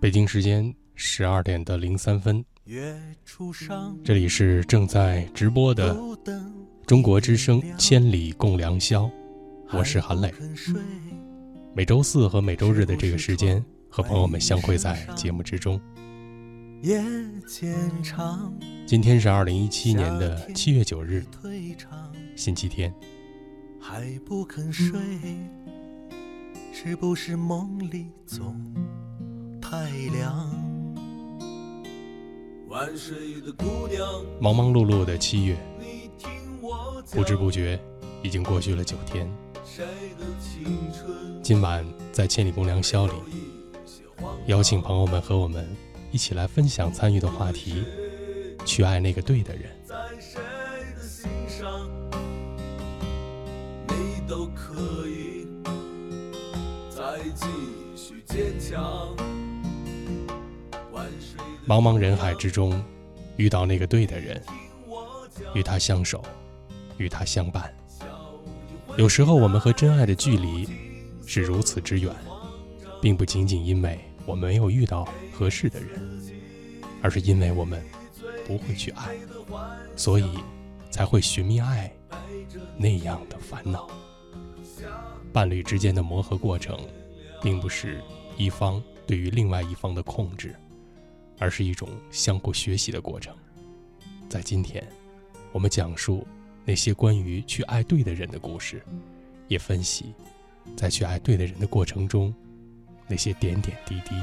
北京时间十二点的零三分，这里是正在直播的中国之声《千里共良宵》，我是韩磊。每周四和每周日的这个时间，和朋友们相会在节目之中。今天是二零一七年的七月九日，星期天。还不肯睡，是不是梦里总？太凉。忙忙碌碌的七月，不知不觉已经过去了九天。今晚在《千里共良宵》里，邀请朋友们和我们一起来分享参与的话题：去爱那个对的人。茫茫人海之中，遇到那个对的人，与他相守，与他相伴。有时候，我们和真爱的距离是如此之远，并不仅仅因为我们没有遇到合适的人，而是因为我们不会去爱，所以才会寻觅爱那样的烦恼。伴侣之间的磨合过程，并不是一方对于另外一方的控制。而是一种相互学习的过程。在今天，我们讲述那些关于去爱对的人的故事，也分析在去爱对的人的过程中那些点点滴滴。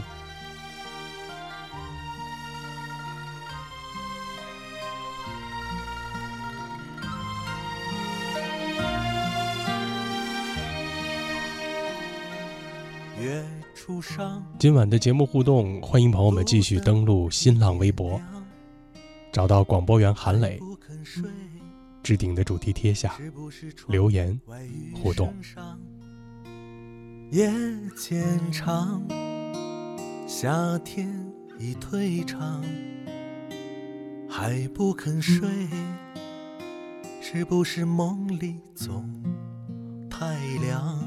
今晚的节目互动，欢迎朋友们继续登录新浪微博，找到广播员韩磊，置顶的主题贴下留言互动。夜渐长，夏天已退场，还不肯睡，是不是梦里总太凉？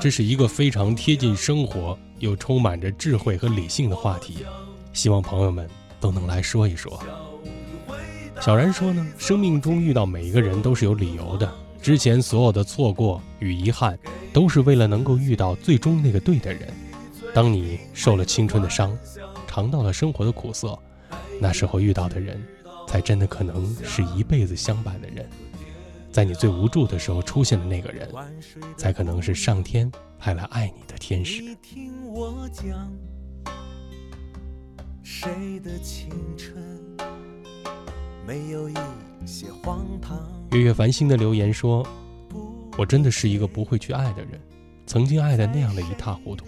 这是一个非常贴近生活又充满着智慧和理性的话题，希望朋友们都能来说一说。小然说呢，生命中遇到每一个人都是有理由的，之前所有的错过与遗憾，都是为了能够遇到最终那个对的人。当你受了青春的伤，尝到了生活的苦涩，那时候遇到的人，才真的可能是一辈子相伴的人。在你最无助的时候出现的那个人，才可能是上天派来爱你的天使。月月繁星的留言说：“我真的是一个不会去爱的人，曾经爱的那样的一塌糊涂。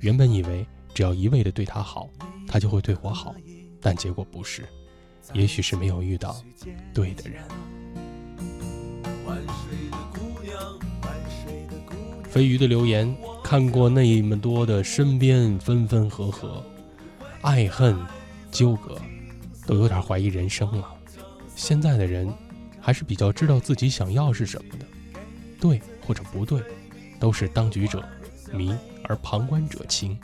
原本以为只要一味的对他好，他就会对我好，但结果不是。也许是没有遇到对的人。”飞鱼的留言看过那么多的身边分分合合，爱恨纠葛，都有点怀疑人生了。现在的人还是比较知道自己想要是什么的，对或者不对，都是当局者迷而旁观者清。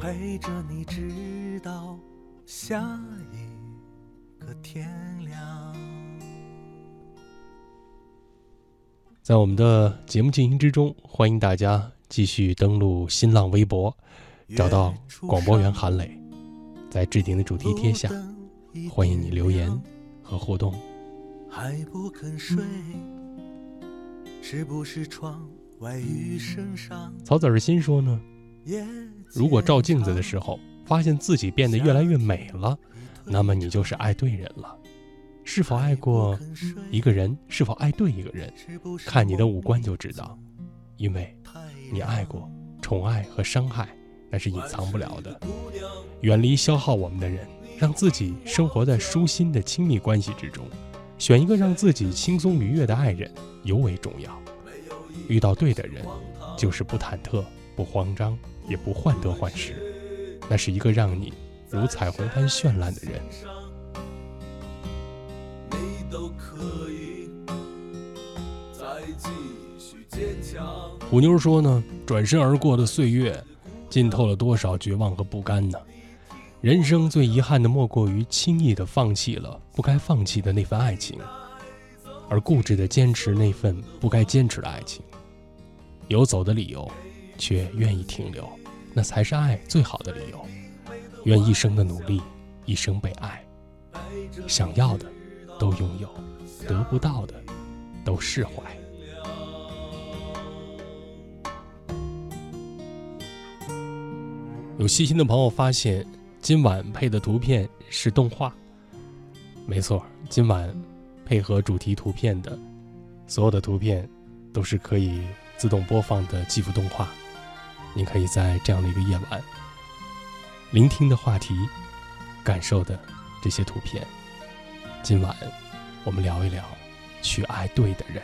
陪着你直到到下一个天亮。在我们的节目进行之中，欢迎大家继续登录新浪微博，找到广播员韩磊，在置顶的主题贴下，欢迎你留言和互动。还不肯睡，是不是窗外雨声上？曹子儿心说呢。如果照镜子的时候发现自己变得越来越美了，那么你就是爱对人了。是否爱过一个人，是否爱对一个人，看你的五官就知道，因为你爱过，宠爱和伤害那是隐藏不了的。远离消耗我们的人，让自己生活在舒心的亲密关系之中，选一个让自己轻松愉悦的爱人尤为重要。遇到对的人，就是不忐忑、不慌张，也不患得患失，那是一个让你如彩虹般绚烂的人。虎妞说呢，转身而过的岁月，浸透了多少绝望和不甘呢？人生最遗憾的，莫过于轻易的放弃了不该放弃的那份爱情，而固执的坚持那份不该坚持的爱情。有走的理由，却愿意停留，那才是爱最好的理由。愿一生的努力，一生被爱，想要的都拥有，得不到的都释怀。有细心的朋友发现，今晚配的图片是动画。没错，今晚配合主题图片的所有的图片都是可以自动播放的记 f 动画。你可以在这样的一个夜晚，聆听的话题，感受的这些图片。今晚我们聊一聊，去爱对的人。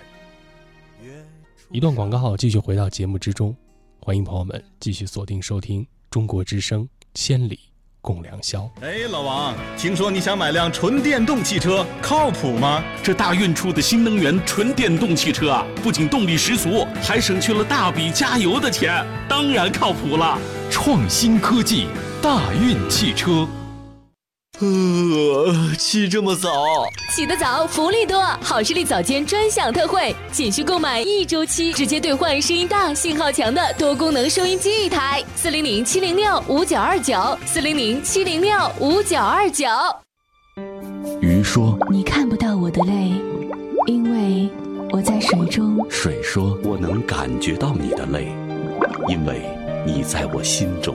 一段广告后，继续回到节目之中，欢迎朋友们继续锁定收听。中国之声，千里共良宵。哎，老王，听说你想买辆纯电动汽车，靠谱吗？这大运出的新能源纯电动汽车啊，不仅动力十足，还省去了大笔加油的钱，当然靠谱了。创新科技，大运汽车。呃，起这么早？起得早，福利多！好视力早间专享特惠，仅需购买一周期，直接兑换声音大、信号强的多功能收音机一台。四零零七零六五九二九，四零零七零六五九二九。鱼说：“你看不到我的泪，因为我在水中。”水说：“我能感觉到你的泪，因为你在我心中。”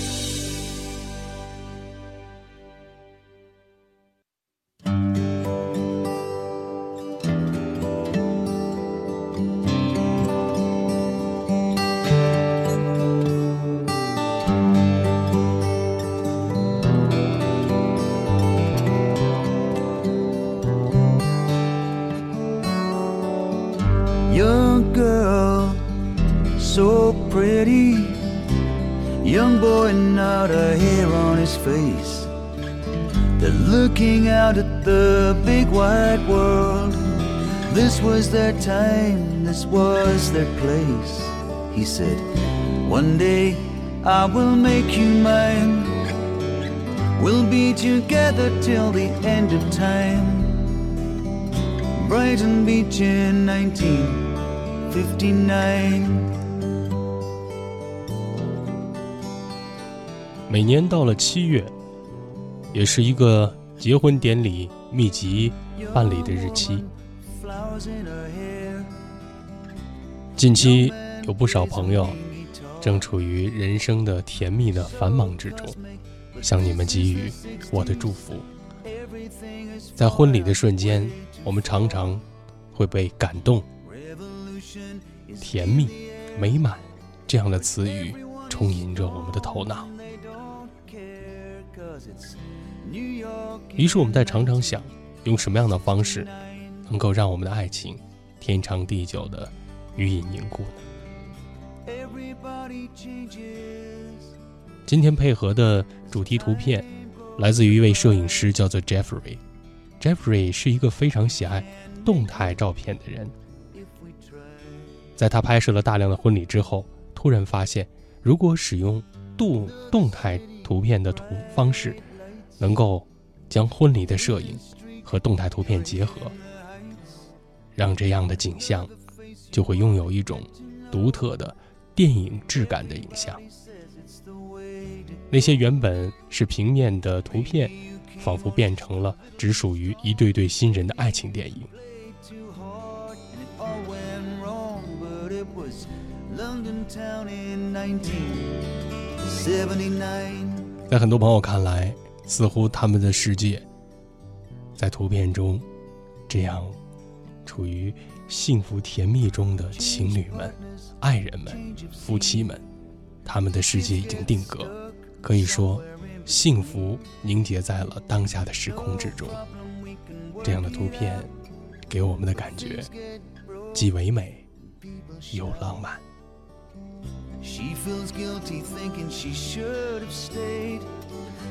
He said, One day I will make you mine. We'll be together till the end of time. Brighton Beach in 1959. 每年到了七月，也是一个结婚典礼密集办理的日期。近期有不少朋友正处于人生的甜蜜的繁忙之中，向你们给予我的祝福。在婚礼的瞬间，我们常常会被感动、甜蜜、美满这样的词语充盈着我们的头脑。于是我们在常常想，用什么样的方式，能够让我们的爱情天长地久的予以凝固呢？今天配合的主题图片，来自于一位摄影师，叫做 Jeffrey。Jeffrey 是一个非常喜爱动态照片的人。在他拍摄了大量的婚礼之后，突然发现，如果使用动动态图片的图方式，能够将婚礼的摄影和动态图片结合，让这样的景象就会拥有一种独特的电影质感的影像。那些原本是平面的图片，仿佛变成了只属于一对对新人的爱情电影。在很多朋友看来，似乎他们的世界在图片中这样处于幸福甜蜜中的情侣们、爱人们、夫妻们，他们的世界已经定格，可以说幸福凝结在了当下的时空之中。这样的图片给我们的感觉既唯美又浪漫。She feels guilty thinking she should have stayed.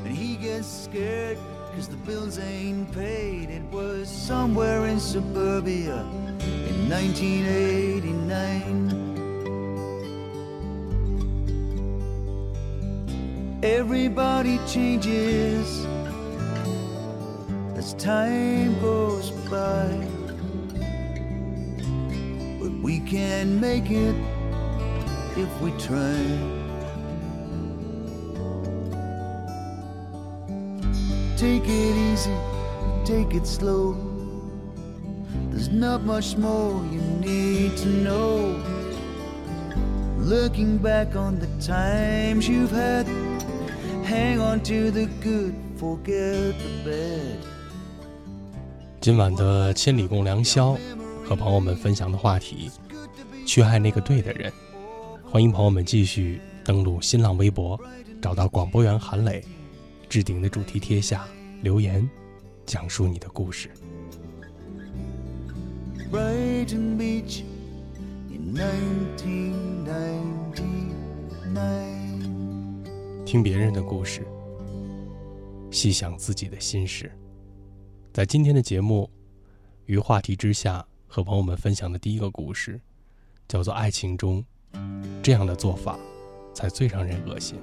And he gets scared cause the bills ain't paid. It was somewhere in suburbia in 1989. Everybody changes as time goes by. But we can make it if we try. Take it easy, take it slow. There's not much more you need to know. Looking back on the times you've had, hang on to the good, forget the bad. 今晚的千里共良宵，和朋友们分享的话题：去爱那个对的人。欢迎朋友们继续登录新浪微博，找到广播员韩磊，置顶的主题贴下留言，讲述你的故事。听别人的故事，细想自己的心事。在今天的节目，与话题之下和朋友们分享的第一个故事，叫做《爱情中》。这样的做法，才最让人恶心。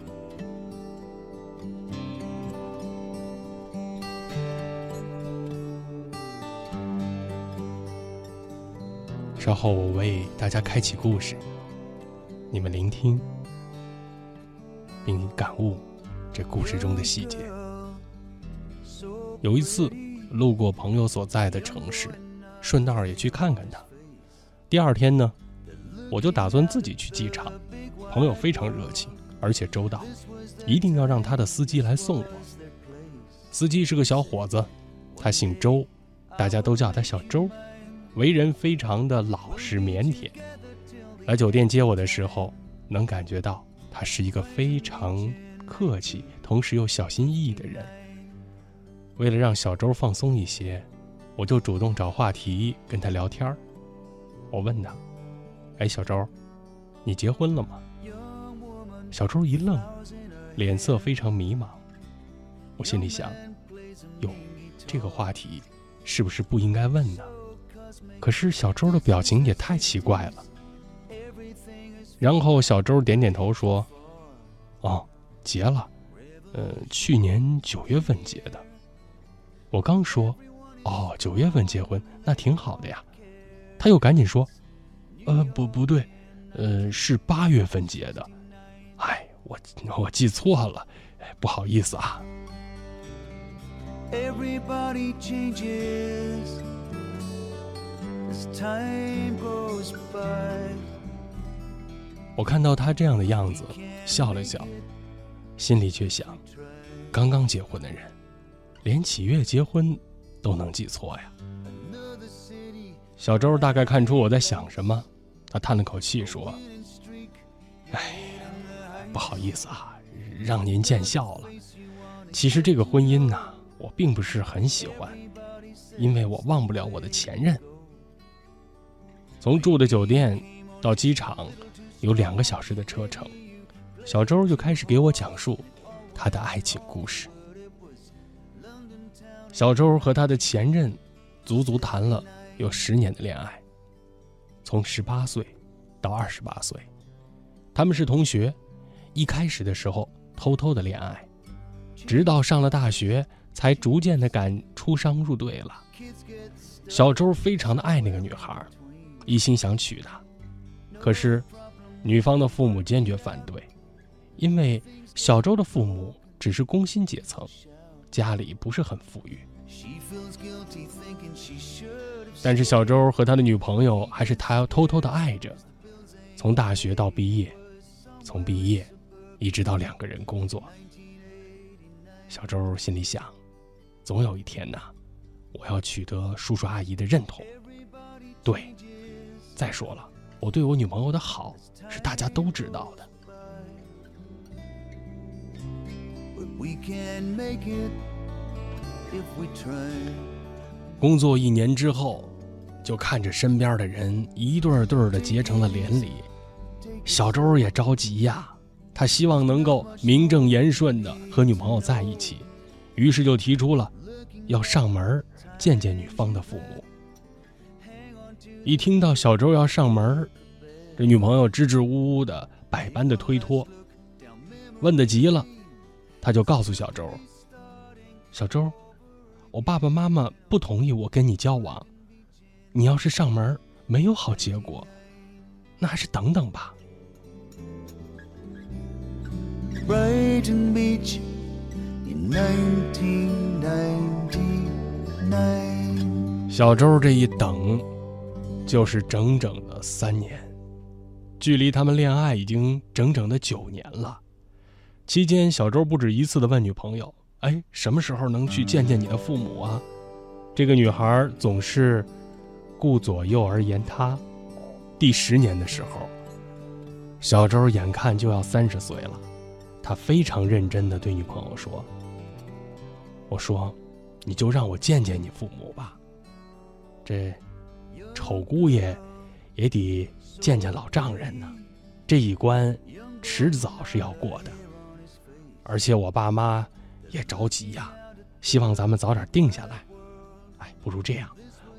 稍后我为大家开启故事，你们聆听并感悟这故事中的细节。有一次路过朋友所在的城市，顺道也去看看他。第二天呢？我就打算自己去机场，朋友非常热情，而且周到，一定要让他的司机来送我。司机是个小伙子，他姓周，大家都叫他小周，为人非常的老实腼腆。来酒店接我的时候，能感觉到他是一个非常客气，同时又小心翼翼的人。为了让小周放松一些，我就主动找话题跟他聊天我问他。哎，小周，你结婚了吗？小周一愣，脸色非常迷茫。我心里想，哟，这个话题是不是不应该问呢？可是小周的表情也太奇怪了。然后小周点点头说：“哦，结了，呃，去年九月份结的。”我刚说：“哦，九月份结婚，那挺好的呀。”他又赶紧说。呃，不，不对，呃，是八月份结的。哎，我我记错了，哎，不好意思啊。我看到他这样的样子，笑了笑，心里却想：刚刚结婚的人，连几月结婚都能记错呀。小周大概看出我在想什么。他叹了口气说：“哎呀，不好意思啊，让您见笑了。其实这个婚姻呢，我并不是很喜欢，因为我忘不了我的前任。从住的酒店到机场有两个小时的车程，小周就开始给我讲述他的爱情故事。小周和他的前任足足谈了有十年的恋爱。”从十八岁到二十八岁，他们是同学。一开始的时候偷偷的恋爱，直到上了大学，才逐渐的敢出商入对了。小周非常的爱那个女孩，一心想娶她。可是女方的父母坚决反对，因为小周的父母只是工薪阶层，家里不是很富裕。但是小周和他的女朋友还是他要偷偷的爱着，从大学到毕业，从毕业一直到两个人工作。小周心里想，总有一天呐，我要取得叔叔阿姨的认同。对，再说了，我对我女朋友的好是大家都知道的。工作一年之后，就看着身边的人一对对的结成了连理，小周也着急呀。他希望能够名正言顺的和女朋友在一起，于是就提出了要上门见见女方的父母。一听到小周要上门，这女朋友支支吾吾的，百般的推脱，问的急了，他就告诉小周：“小周。”我爸爸妈妈不同意我跟你交往，你要是上门没有好结果，那还是等等吧。小周这一等，就是整整的三年，距离他们恋爱已经整整的九年了。期间，小周不止一次的问女朋友。哎，什么时候能去见见你的父母啊？这个女孩总是顾左右而言他。第十年的时候，小周眼看就要三十岁了，他非常认真的对女朋友说：“我说，你就让我见见你父母吧。这丑姑爷也得见见老丈人呢，这一关迟早是要过的。而且我爸妈。”也着急呀，希望咱们早点定下来。哎，不如这样，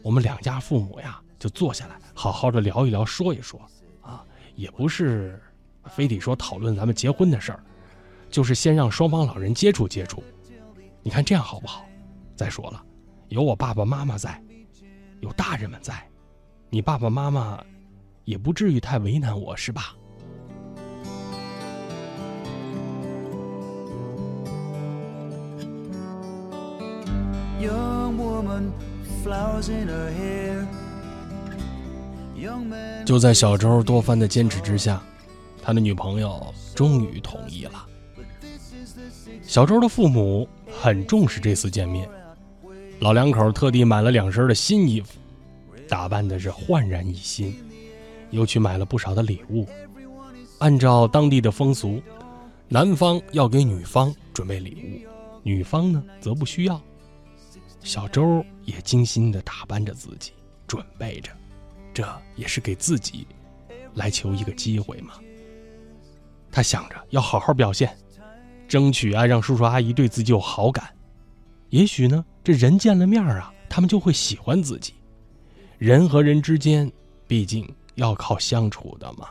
我们两家父母呀，就坐下来好好的聊一聊，说一说啊，也不是非得说讨论咱们结婚的事儿，就是先让双方老人接触接触。你看这样好不好？再说了，有我爸爸妈妈在，有大人们在，你爸爸妈妈也不至于太为难我，是吧？就在小周多番的坚持之下，他的女朋友终于同意了。小周的父母很重视这次见面，老两口特地买了两身的新衣服，打扮的是焕然一新，又去买了不少的礼物。按照当地的风俗，男方要给女方准备礼物，女方呢则不需要。小周也精心地打扮着自己，准备着，这也是给自己来求一个机会嘛。他想着要好好表现，争取啊让叔叔阿姨对自己有好感。也许呢，这人见了面啊，他们就会喜欢自己。人和人之间，毕竟要靠相处的嘛。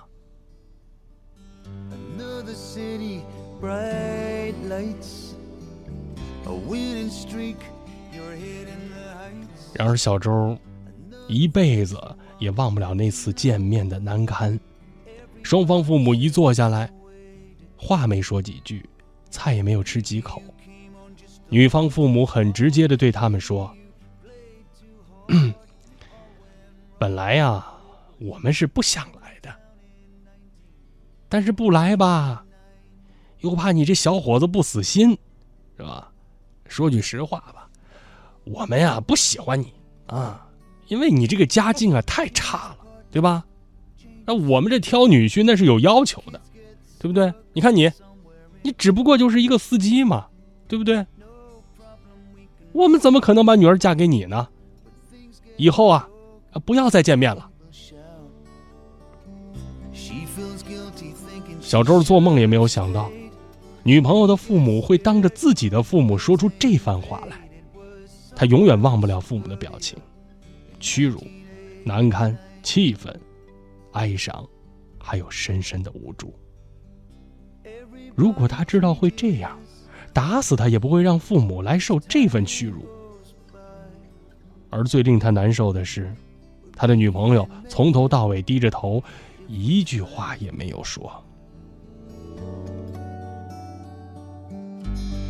然而，小周一辈子也忘不了那次见面的难堪。双方父母一坐下来，话没说几句，菜也没有吃几口，女方父母很直接的对他们说：“本来呀，我们是不想来的，但是不来吧，又怕你这小伙子不死心，是吧？说句实话吧。”我们呀不喜欢你啊，因为你这个家境啊太差了，对吧？那我们这挑女婿那是有要求的，对不对？你看你，你只不过就是一个司机嘛，对不对？我们怎么可能把女儿嫁给你呢？以后啊，不要再见面了。小周做梦也没有想到，女朋友的父母会当着自己的父母说出这番话来。他永远忘不了父母的表情，屈辱、难堪、气愤、哀伤，还有深深的无助。如果他知道会这样，打死他也不会让父母来受这份屈辱。而最令他难受的是，他的女朋友从头到尾低着头，一句话也没有说。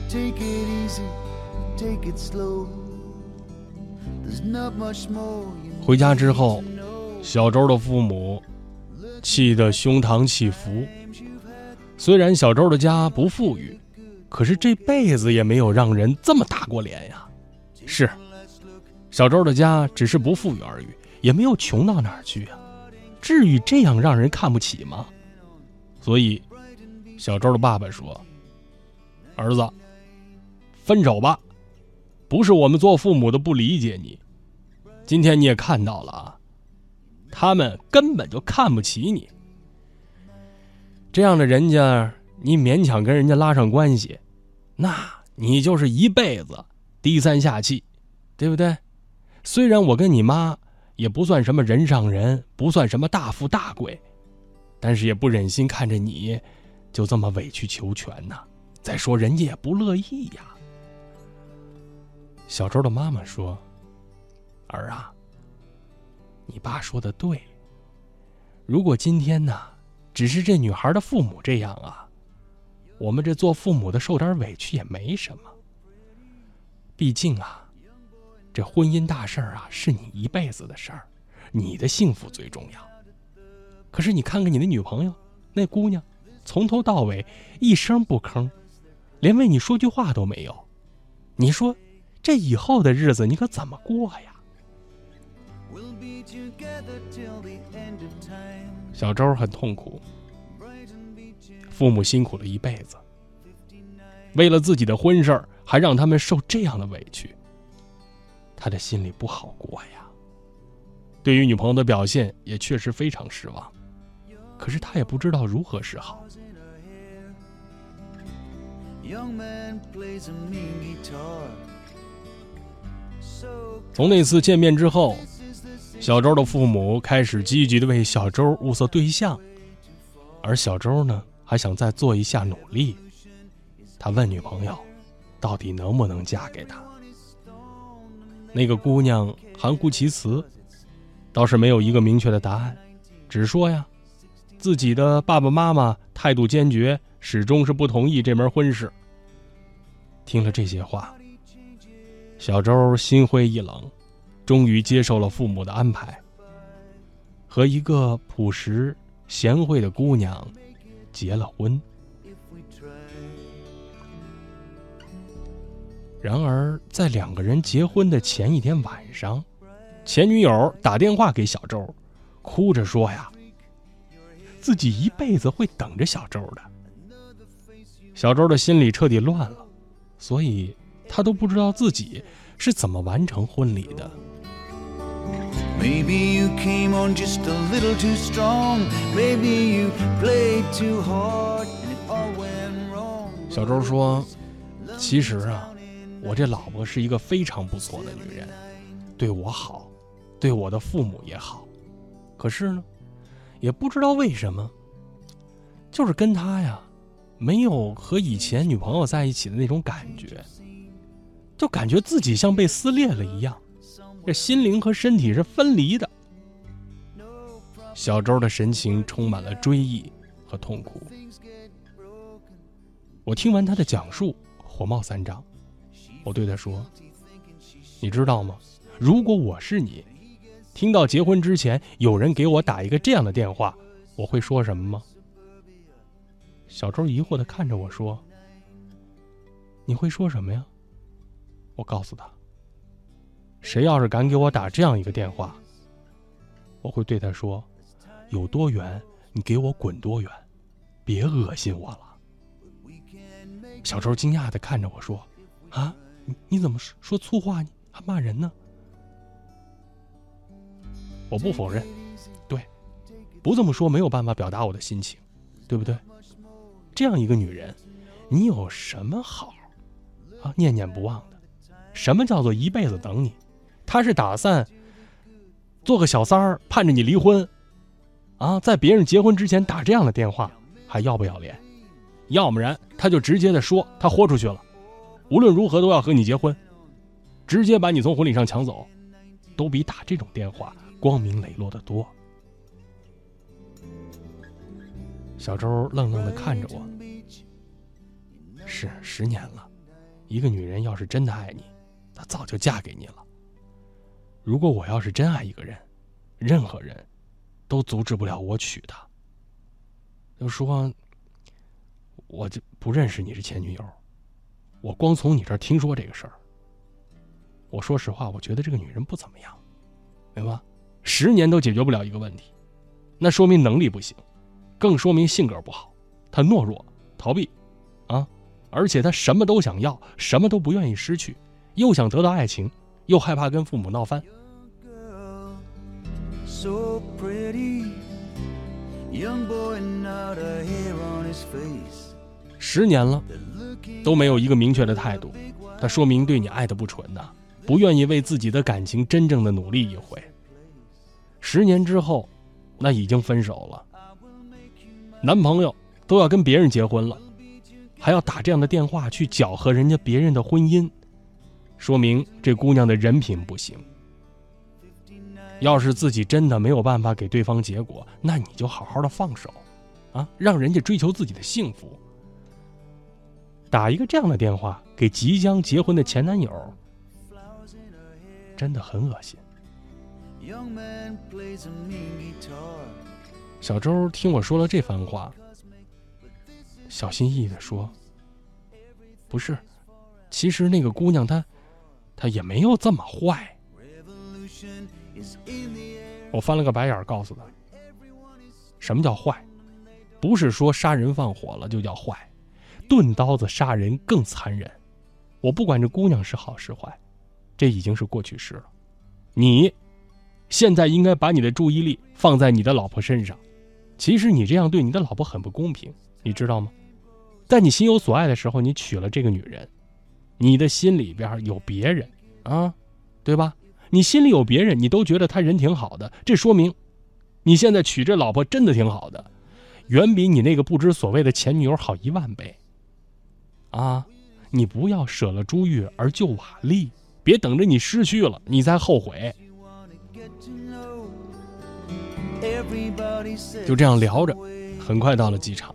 Take it easy, take it slow. There's not much more 回家之后，小周的父母气得胸膛起伏。虽然小周的家不富裕，可是这辈子也没有让人这么打过脸呀。是，小周的家只是不富裕而已，也没有穷到哪儿去啊。至于这样让人看不起吗？所以，小周的爸爸说：“儿子，分手吧，不是我们做父母的不理解你。今天你也看到了啊，他们根本就看不起你。这样的人家，你勉强跟人家拉上关系，那你就是一辈子低三下气，对不对？虽然我跟你妈也不算什么人上人，不算什么大富大贵，但是也不忍心看着你就这么委曲求全呐。再说人家也不乐意呀。小周的妈妈说：“儿啊，你爸说的对。如果今天呢，只是这女孩的父母这样啊，我们这做父母的受点委屈也没什么。毕竟啊，这婚姻大事儿啊，是你一辈子的事儿，你的幸福最重要。可是你看看你的女朋友，那姑娘，从头到尾一声不吭，连为你说句话都没有。你说，这以后的日子你可怎么过呀？”小周很痛苦，父母辛苦了一辈子，为了自己的婚事儿，还让他们受这样的委屈，他的心里不好过呀。对于女朋友的表现，也确实非常失望，可是他也不知道如何是好。从那次见面之后，小周的父母开始积极的为小周物色对象，而小周呢，还想再做一下努力。他问女朋友，到底能不能嫁给他？那个姑娘含糊其辞，倒是没有一个明确的答案，只说呀，自己的爸爸妈妈态度坚决，始终是不同意这门婚事。听了这些话，小周心灰意冷，终于接受了父母的安排，和一个朴实贤惠的姑娘结了婚。然而，在两个人结婚的前一天晚上，前女友打电话给小周，哭着说呀，自己一辈子会等着小周的。小周的心里彻底乱了，所以他都不知道自己是怎么完成婚礼的。Maybe you came on just a little too strong. Maybe you played too hard and it all went wrong. 小周说：“其实啊，我这老婆是一个非常不错的女人，对我好，对我的父母也好。可是呢，也不知道为什么，就是跟她呀，没有和以前女朋友在一起的那种感觉，就感觉自己像被撕裂了一样，这心灵和身体是分离的。”小周的神情充满了追忆和痛苦。我听完他的讲述，火冒三丈。我对他说：“你知道吗？如果我是你，听到结婚之前有人给我打一个这样的电话，我会说什么吗？”小周疑惑的看着我说：“你会说什么呀？”我告诉他：“谁要是敢给我打这样一个电话，我会对他说：有多远你给我滚多远，别恶心我了。”小周惊讶的看着我说：“啊，你你怎么说说粗话？你还骂人呢？”我不否认，对，不这么说没有办法表达我的心情，对不对？这样一个女人，你有什么好啊念念不忘的？什么叫做一辈子等你？她是打算做个小三儿，盼着你离婚啊，在别人结婚之前打这样的电话，还要不要脸？要不然她就直接的说她豁出去了，无论如何都要和你结婚，直接把你从婚礼上抢走，都比打这种电话光明磊落的多。小周愣愣的看着我。是十年了，一个女人要是真的爱你，她早就嫁给你了。如果我要是真爱一个人，任何人，都阻止不了我娶她。就说，我就不认识你是前女友，我光从你这儿听说这个事儿。我说实话，我觉得这个女人不怎么样，明白？十年都解决不了一个问题，那说明能力不行，更说明性格不好。她懦弱、逃避，啊，而且她什么都想要，什么都不愿意失去，又想得到爱情，又害怕跟父母闹翻。十年了，都没有一个明确的态度，那说明对你爱的不纯呐，不愿意为自己的感情真正的努力一回。十年之后，那已经分手了，男朋友都要跟别人结婚了，还要打这样的电话去搅和人家别人的婚姻，说明这姑娘的人品不行。要是自己真的没有办法给对方结果，那你就好好的放手，啊，让人家追求自己的幸福。打一个这样的电话给即将结婚的前男友，真的很恶心。小周听我说了这番话，小心翼翼的说：“不是，其实那个姑娘她，她也没有这么坏。”我翻了个白眼，告诉他：“什么叫坏？不是说杀人放火了就叫坏，钝刀子杀人更残忍。我不管这姑娘是好是坏，这已经是过去式了。你现在应该把你的注意力放在你的老婆身上。其实你这样对你的老婆很不公平，你知道吗？在你心有所爱的时候，你娶了这个女人，你的心里边有别人啊，对吧？”你心里有别人，你都觉得他人挺好的，这说明，你现在娶这老婆真的挺好的，远比你那个不知所谓的前女友好一万倍。啊，你不要舍了珠玉而救瓦砾，别等着你失去了你再后悔。就这样聊着，很快到了机场。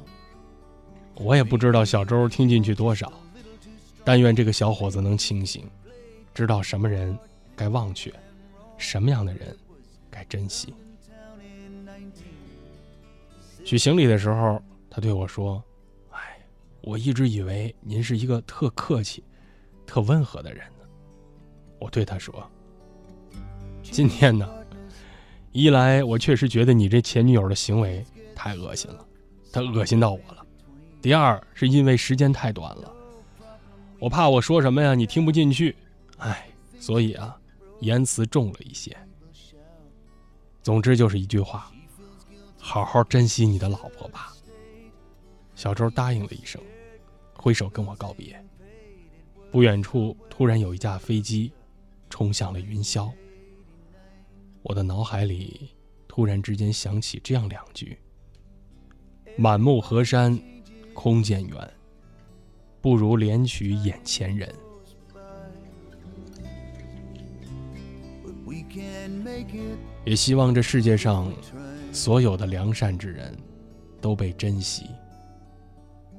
我也不知道小周听进去多少，但愿这个小伙子能清醒，知道什么人。该忘却，什么样的人该珍惜？取行李的时候，他对我说：“哎，我一直以为您是一个特客气、特温和的人呢。”我对他说：“今天呢，一来我确实觉得你这前女友的行为太恶心了，她恶心到我了；第二是因为时间太短了，我怕我说什么呀你听不进去，哎，所以啊。”言辞重了一些。总之就是一句话：好好珍惜你的老婆吧。小周答应了一声，挥手跟我告别。不远处突然有一架飞机冲向了云霄。我的脑海里突然之间响起这样两句：满目河山空见远，不如怜取眼前人。也希望这世界上所有的良善之人都被珍惜，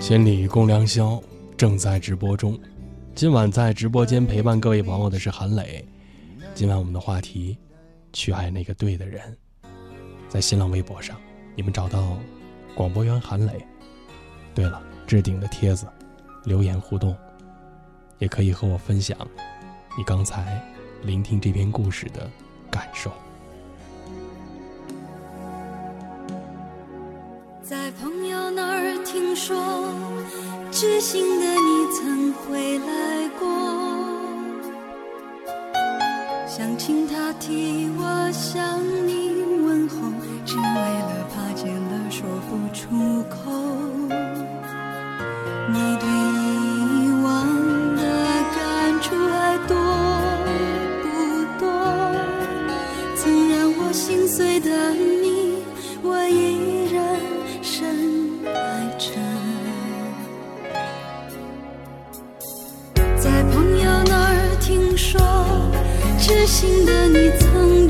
千里共良宵正在直播中，今晚在直播间陪伴各位朋友的是韩磊。今晚我们的话题：去爱那个对的人。在新浪微博上，你们找到广播员韩磊。对了，置顶的帖子，留言互动，也可以和我分享。你刚才聆听这篇故事的感受。说，知心的你曾回来过，想请他替我向你问候，只为了怕见了说不出口。你对以往的感触还多不多？曾让我心碎的你。心的你曾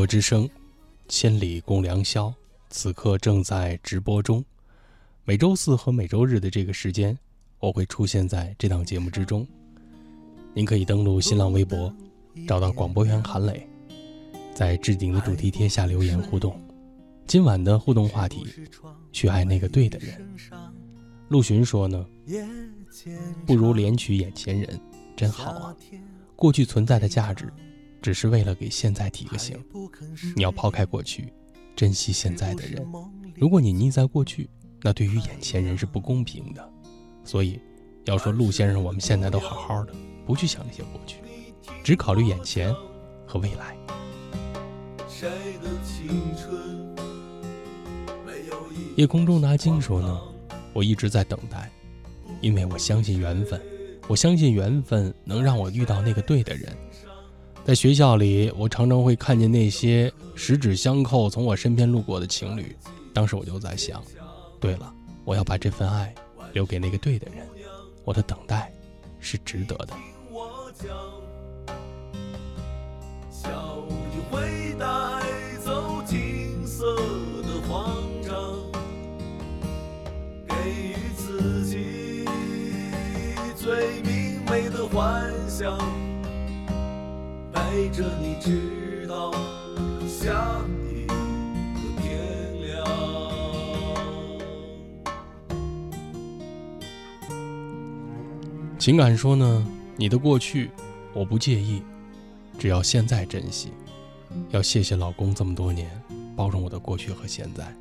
我之声千里共良宵此刻正在直播中。每周四和每周日的这个时间我会出现在这档节目之中。您可以登录新浪微博找到广播员韩磊在置顶的主题贴下留言互动。今晚的互动话题去爱那个对的人。陆巡说呢不如怜取眼前人真好啊。过去存在的价值只是为了给现在提个醒，你要抛开过去，珍惜现在的人。如果你腻在过去，那对于眼前人是不公平的。所以要说陆先生，我们现在都好好的，不去想那些过去，只考虑眼前。和未来。夜空中拿金说呢，我一直在等待，因为我相信缘分，我相信缘分能让我遇到那个对的人。在学校里，我常常会看见那些十指相扣从我身边路过的情侣，当时我就在想，对了，我要把这份爱留给那个对的人，我的等待是值得的。陪着你直到下一个。情感说呢，你的过去我不介意，只要现在珍惜。要谢谢老公这么多年包容我的过去和现在，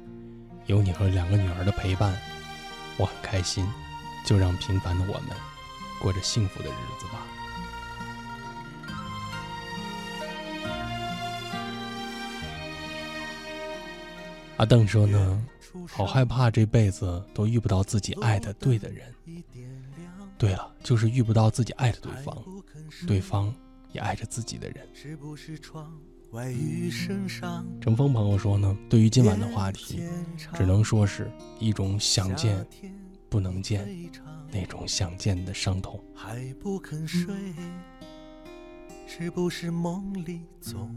有你和两个女儿的陪伴，我很开心。就让平凡的我们。过着幸福的日子吧。阿邓说呢，好害怕这辈子都遇不到自己爱的对的人。对了，就是遇不到自己爱的对方，对方也爱着自己的人。乘风朋友说呢，对于今晚的话题，只能说是一种想见，不能见。那种想见的伤痛。还不肯睡，是不是梦里总？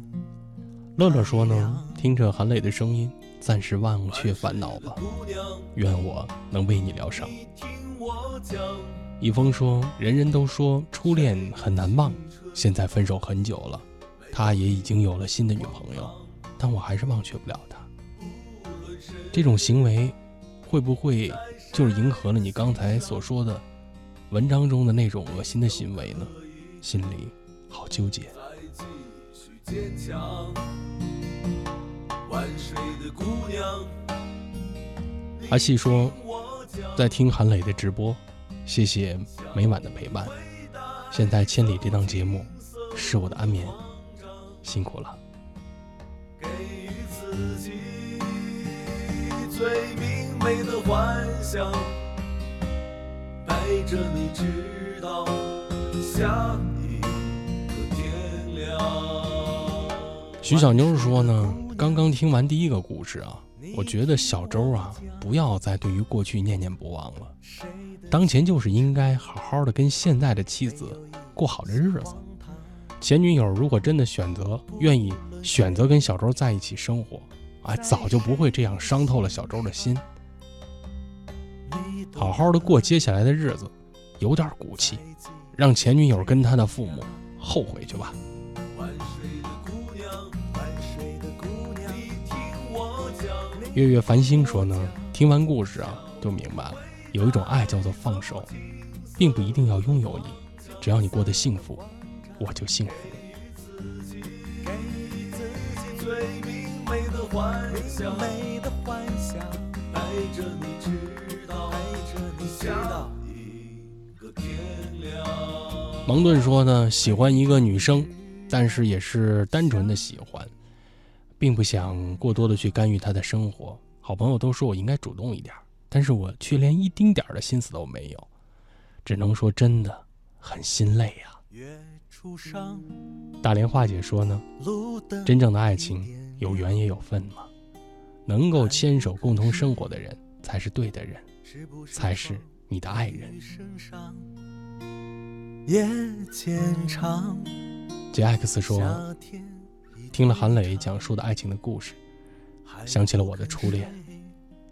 乐乐说呢，听着韩磊的声音，暂时忘却烦恼吧。愿我能为你疗伤。一峰说，人人都说初恋很难忘，现在分手很久了，他也已经有了新的女朋友，但我还是忘却不了他。这种行为，会不会？就是迎合了你刚才所说的文章中的那种恶心的行为呢，心里好纠结。阿细说，在听韩磊的直播，谢谢每晚的陪伴。现在千里这档节目是我的安眠，辛苦了。最明媚的幻想，陪着你直到下徐小妞说呢，刚刚听完第一个故事啊，我觉得小周啊，不要再对于过去念念不忘了，当前就是应该好好的跟现在的妻子过好这日子。前女友如果真的选择愿意选择跟小周在一起生活。啊，早就不会这样伤透了小周的心。好好的过接下来的日子，有点骨气，让前女友跟他的父母后悔去吧。月月繁星说呢，听完故事啊，就明白了，有一种爱叫做放手，并不一定要拥有你，只要你过得幸福，我就幸福。蒙顿说呢，喜欢一个女生，但是也是单纯的喜欢，并不想过多的去干预他的生活。好朋友都说我应该主动一点，但是我却连一丁点的心思都没有，只能说真的很心累呀。大连话姐说呢，真正的爱情。有缘也有份嘛，能够牵手共同生活的人才是对的人，才是你的爱人。杰 X 说，听了韩磊讲述的爱情的故事，想起了我的初恋。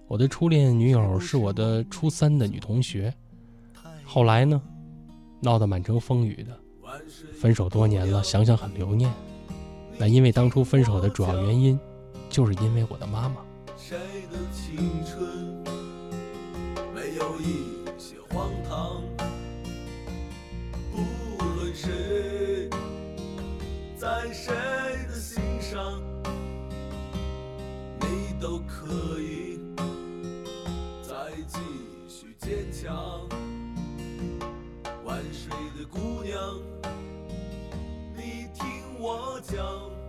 我的初恋女友是我的初三的女同学，后来呢，闹得满城风雨的，分手多年了，想想很留念。那因为当初分手的主要原因，就是因为我的妈妈。谁的青春没有一些荒唐？不论谁在谁的心上你都可以再继续坚强。晚睡的姑娘你听我讲。